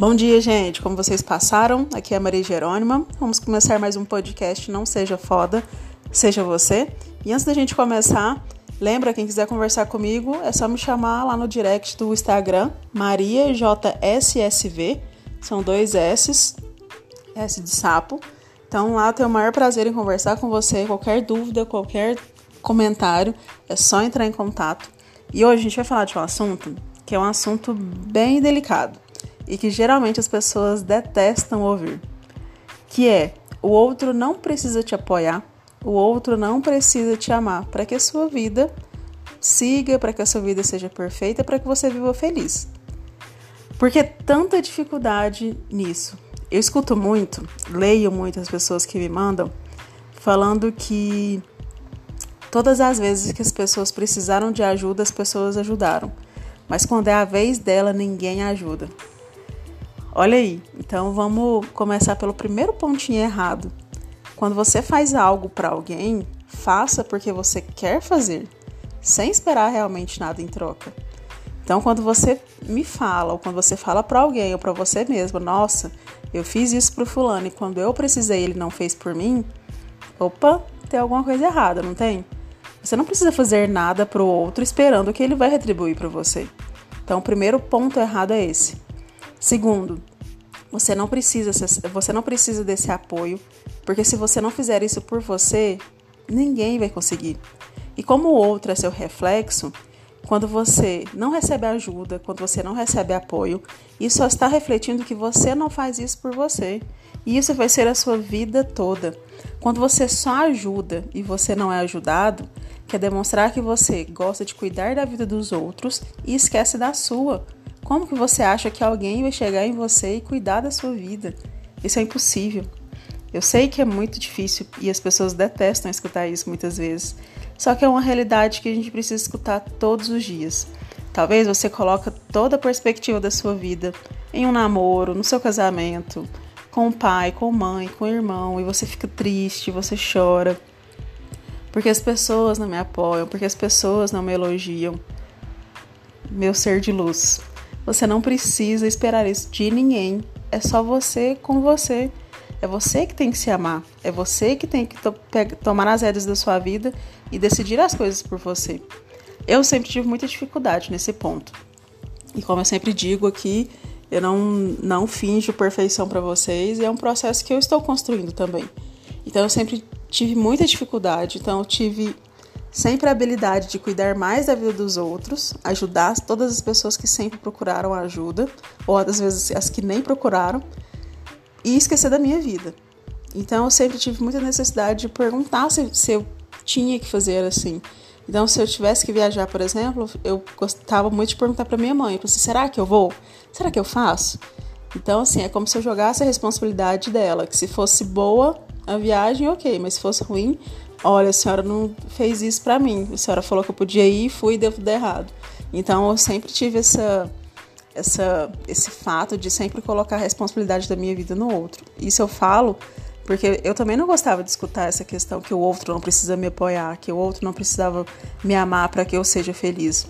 Bom dia, gente. Como vocês passaram? Aqui é a Maria Jerônima. Vamos começar mais um podcast Não Seja Foda, Seja Você. E antes da gente começar, lembra, quem quiser conversar comigo, é só me chamar lá no direct do Instagram, MariaJSSV. São dois S's, S de sapo. Então lá tenho o maior prazer em conversar com você. Qualquer dúvida, qualquer comentário, é só entrar em contato. E hoje a gente vai falar de um assunto que é um assunto bem delicado e que geralmente as pessoas detestam ouvir, que é o outro não precisa te apoiar, o outro não precisa te amar para que a sua vida siga, para que a sua vida seja perfeita, para que você viva feliz. Porque tanta dificuldade nisso. Eu escuto muito, leio muitas pessoas que me mandam falando que todas as vezes que as pessoas precisaram de ajuda, as pessoas ajudaram. Mas quando é a vez dela, ninguém ajuda. Olha aí, então vamos começar pelo primeiro pontinho errado. Quando você faz algo para alguém, faça porque você quer fazer, sem esperar realmente nada em troca. Então, quando você me fala, ou quando você fala para alguém ou para você mesmo, nossa, eu fiz isso pro fulano e quando eu precisei ele não fez por mim, opa, tem alguma coisa errada, não tem? Você não precisa fazer nada pro outro esperando que ele vai retribuir para você. Então, o primeiro ponto errado é esse. Segundo, você não precisa você não precisa desse apoio, porque se você não fizer isso por você, ninguém vai conseguir. E como o outro é seu reflexo, quando você não recebe ajuda, quando você não recebe apoio, isso só está refletindo que você não faz isso por você. E isso vai ser a sua vida toda. Quando você só ajuda e você não é ajudado, quer demonstrar que você gosta de cuidar da vida dos outros e esquece da sua. Como que você acha que alguém vai chegar em você e cuidar da sua vida? Isso é impossível. Eu sei que é muito difícil e as pessoas detestam escutar isso muitas vezes. Só que é uma realidade que a gente precisa escutar todos os dias. Talvez você coloque toda a perspectiva da sua vida em um namoro, no seu casamento, com o pai, com a mãe, com o irmão, e você fica triste, você chora. Porque as pessoas não me apoiam, porque as pessoas não me elogiam. Meu ser de luz. Você não precisa esperar isso de ninguém. É só você com você. É você que tem que se amar. É você que tem que to tomar as rédeas da sua vida e decidir as coisas por você. Eu sempre tive muita dificuldade nesse ponto. E como eu sempre digo aqui, eu não, não finjo perfeição para vocês e é um processo que eu estou construindo também. Então eu sempre tive muita dificuldade, então eu tive sempre a habilidade de cuidar mais da vida dos outros, ajudar todas as pessoas que sempre procuraram ajuda, ou às vezes as que nem procuraram, e esquecer da minha vida. Então eu sempre tive muita necessidade de perguntar se, se eu tinha que fazer assim. Então, se eu tivesse que viajar, por exemplo, eu gostava muito de perguntar para minha mãe: assim, será que eu vou? Será que eu faço? Então, assim, é como se eu jogasse a responsabilidade dela, que se fosse boa a viagem, ok, mas se fosse ruim, olha, a senhora não fez isso para mim. A senhora falou que eu podia ir, fui e tudo errado. Então eu sempre tive essa, essa, esse fato de sempre colocar a responsabilidade da minha vida no outro. Isso eu falo porque eu também não gostava de escutar essa questão que o outro não precisa me apoiar, que o outro não precisava me amar para que eu seja feliz.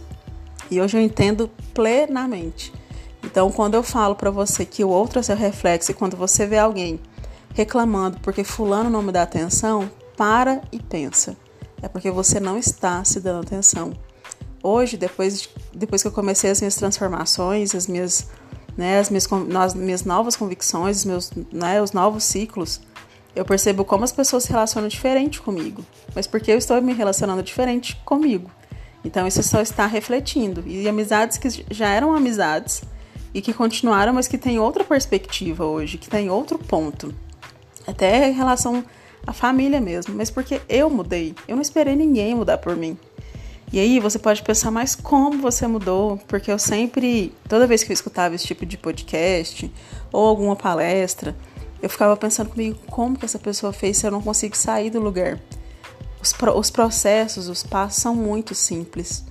E hoje eu entendo plenamente. Então, quando eu falo para você que o outro é seu reflexo e quando você vê alguém reclamando porque fulano não me dá atenção, para e pensa. É porque você não está se dando atenção. Hoje, depois, depois que eu comecei as minhas transformações, as minhas, né, as minhas, as minhas novas convicções, os meus, né, os novos ciclos, eu percebo como as pessoas se relacionam diferente comigo. Mas porque eu estou me relacionando diferente comigo. Então isso só está refletindo. E amizades que já eram amizades e que continuaram, mas que têm outra perspectiva hoje, que têm outro ponto. Até em relação a família mesmo, mas porque eu mudei. Eu não esperei ninguém mudar por mim. E aí você pode pensar, mas como você mudou? Porque eu sempre, toda vez que eu escutava esse tipo de podcast ou alguma palestra, eu ficava pensando comigo, como que essa pessoa fez se eu não consigo sair do lugar? Os, os processos, os passos são muito simples.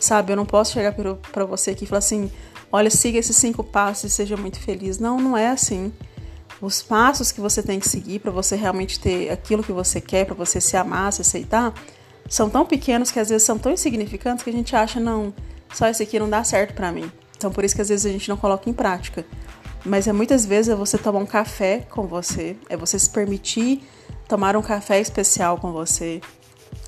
Sabe, eu não posso chegar para você aqui e falar assim, olha, siga esses cinco passos e seja muito feliz. Não, não é assim os passos que você tem que seguir para você realmente ter aquilo que você quer, para você se amar, se aceitar, são tão pequenos que às vezes são tão insignificantes que a gente acha, não, só esse aqui não dá certo para mim. Então por isso que às vezes a gente não coloca em prática. mas é muitas vezes é você tomar um café com você, é você se permitir tomar um café especial com você,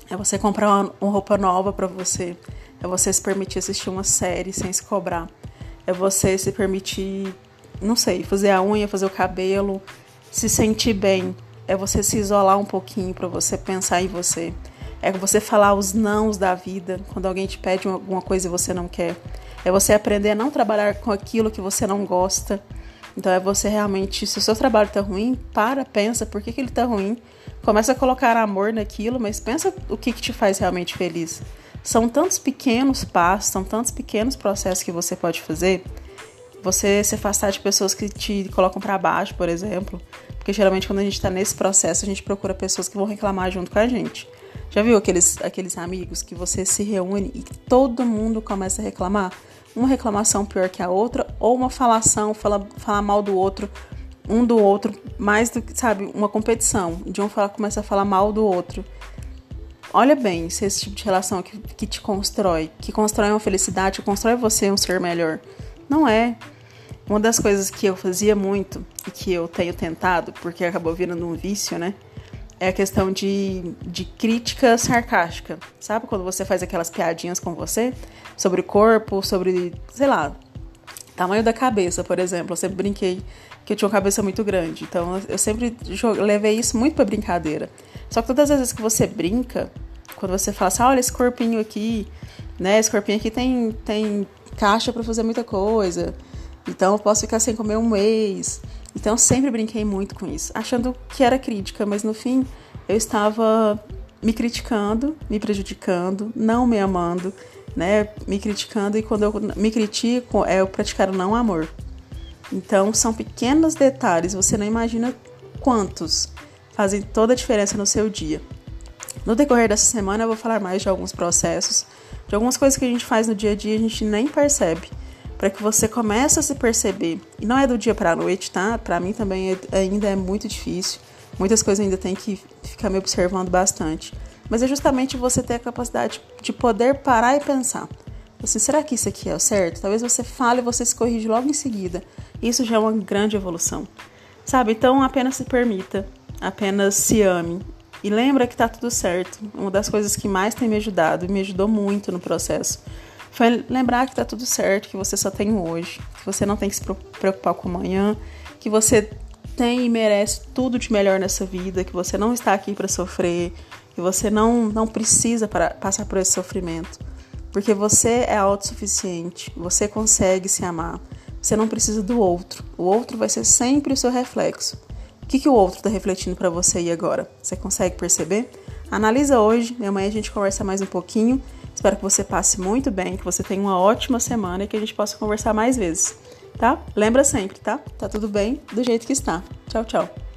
é você comprar uma, uma roupa nova para você, é você se permitir assistir uma série sem se cobrar, é você se permitir, não sei, fazer a unha, fazer o cabelo, se sentir bem, é você se isolar um pouquinho para você pensar em você. É você falar os nãos da vida quando alguém te pede alguma coisa e você não quer. É você aprender a não trabalhar com aquilo que você não gosta. Então é você realmente, se o seu trabalho tá ruim, para, pensa por que, que ele tá ruim. Começa a colocar amor naquilo, mas pensa o que, que te faz realmente feliz. São tantos pequenos passos, são tantos pequenos processos que você pode fazer. Você se afastar de pessoas que te colocam para baixo, por exemplo. Porque geralmente quando a gente está nesse processo, a gente procura pessoas que vão reclamar junto com a gente. Já viu aqueles, aqueles amigos que você se reúne e todo mundo começa a reclamar? Uma reclamação pior que a outra, ou uma falação, fala, falar mal do outro, um do outro, mais do que, sabe, uma competição. De um fala, começa a falar mal do outro. Olha bem se esse tipo de relação que, que te constrói, que constrói uma felicidade, que constrói você um ser melhor. Não é. Uma das coisas que eu fazia muito e que eu tenho tentado, porque acabou virando um vício, né? É a questão de, de crítica sarcástica. Sabe quando você faz aquelas piadinhas com você sobre o corpo, sobre, sei lá, tamanho da cabeça, por exemplo. Eu sempre brinquei que eu tinha uma cabeça muito grande. Então eu sempre levei isso muito pra brincadeira. Só que todas as vezes que você brinca, quando você fala assim, ah, olha esse corpinho aqui, né? Esse corpinho aqui tem, tem caixa para fazer muita coisa. Então eu posso ficar sem comer um mês. Então eu sempre brinquei muito com isso, achando que era crítica, mas no fim eu estava me criticando, me prejudicando, não me amando, né? Me criticando e quando eu me critico é eu praticar o não amor. Então são pequenos detalhes, você não imagina quantos fazem toda a diferença no seu dia. No decorrer dessa semana eu vou falar mais de alguns processos, de algumas coisas que a gente faz no dia a dia a gente nem percebe para que você comece a se perceber. E não é do dia para a noite, tá? Para mim também é, ainda é muito difícil. Muitas coisas ainda tem que ficar me observando bastante. Mas é justamente você ter a capacidade de poder parar e pensar. Assim, será que isso aqui é o certo? Talvez você fale e você se corrige logo em seguida. Isso já é uma grande evolução. Sabe? Então apenas se permita, apenas se ame. E lembra que tá tudo certo. Uma das coisas que mais tem me ajudado e me ajudou muito no processo foi lembrar que tá tudo certo, que você só tem hoje, que você não tem que se preocupar com amanhã, que você tem e merece tudo de melhor nessa vida, que você não está aqui para sofrer, que você não, não precisa para passar por esse sofrimento. Porque você é autossuficiente, você consegue se amar, você não precisa do outro. O outro vai ser sempre o seu reflexo. O que, que o outro está refletindo para você e agora? Você consegue perceber? Analisa hoje, amanhã a gente conversa mais um pouquinho Espero que você passe muito bem, que você tenha uma ótima semana e que a gente possa conversar mais vezes, tá? Lembra sempre, tá? Tá tudo bem do jeito que está. Tchau, tchau.